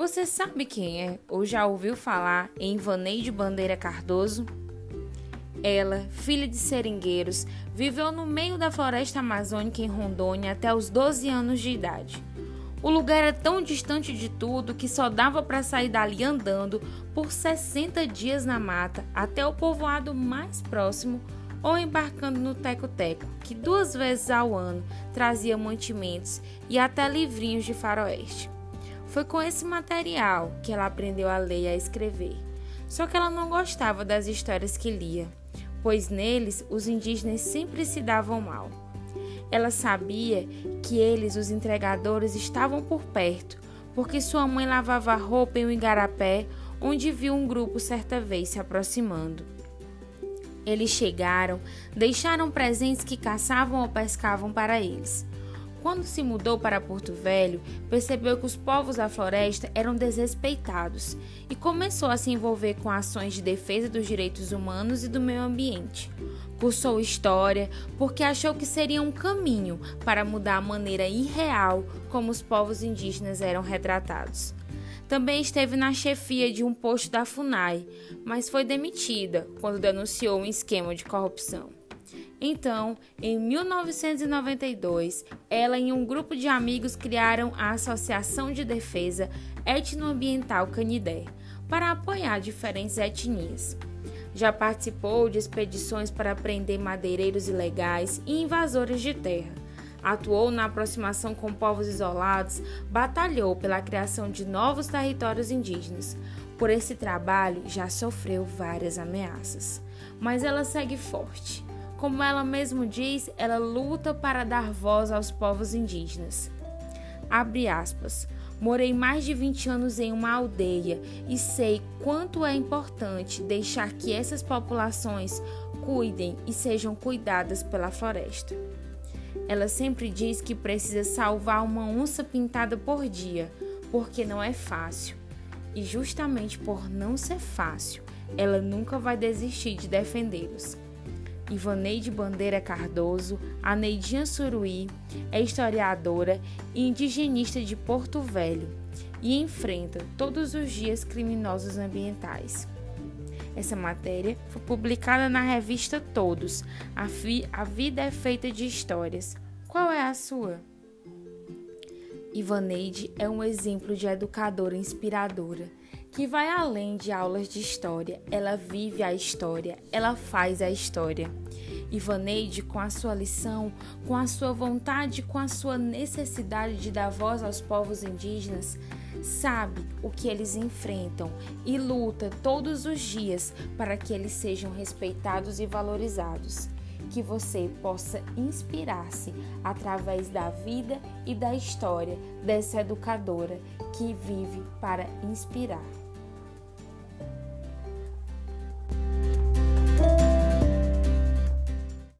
Você sabe quem é ou já ouviu falar em Vaneide Bandeira Cardoso? Ela, filha de seringueiros, viveu no meio da floresta amazônica em Rondônia até os 12 anos de idade. O lugar era tão distante de tudo que só dava para sair dali andando por 60 dias na mata até o povoado mais próximo ou embarcando no teco-teco, que duas vezes ao ano trazia mantimentos e até livrinhos de faroeste. Foi com esse material que ela aprendeu a ler e a escrever. Só que ela não gostava das histórias que lia, pois neles os indígenas sempre se davam mal. Ela sabia que eles, os entregadores, estavam por perto, porque sua mãe lavava roupa em um igarapé, onde viu um grupo certa vez se aproximando. Eles chegaram, deixaram presentes que caçavam ou pescavam para eles. Quando se mudou para Porto Velho, percebeu que os povos da floresta eram desrespeitados e começou a se envolver com ações de defesa dos direitos humanos e do meio ambiente. Cursou história porque achou que seria um caminho para mudar a maneira irreal como os povos indígenas eram retratados. Também esteve na chefia de um posto da FUNAI, mas foi demitida quando denunciou um esquema de corrupção. Então, em 1992, ela e um grupo de amigos criaram a Associação de Defesa Etnoambiental Canidé para apoiar diferentes etnias. Já participou de expedições para prender madeireiros ilegais e invasores de terra. Atuou na aproximação com povos isolados, batalhou pela criação de novos territórios indígenas. Por esse trabalho, já sofreu várias ameaças, mas ela segue forte. Como ela mesmo diz, ela luta para dar voz aos povos indígenas. Abre aspas. Morei mais de 20 anos em uma aldeia e sei quanto é importante deixar que essas populações cuidem e sejam cuidadas pela floresta. Ela sempre diz que precisa salvar uma onça pintada por dia, porque não é fácil. E justamente por não ser fácil, ela nunca vai desistir de defendê-los. Ivaneide Bandeira Cardoso, a Neidinha Suruí, é historiadora e indigenista de Porto Velho e enfrenta todos os dias criminosos ambientais. Essa matéria foi publicada na revista Todos. A, a vida é feita de histórias. Qual é a sua? Ivaneide é um exemplo de educadora inspiradora que vai além de aulas de história. Ela vive a história, ela faz a história. Ivaneide, com a sua lição, com a sua vontade, com a sua necessidade de dar voz aos povos indígenas, sabe o que eles enfrentam e luta todos os dias para que eles sejam respeitados e valorizados. Que você possa inspirar-se através da vida e da história dessa educadora que vive para inspirar.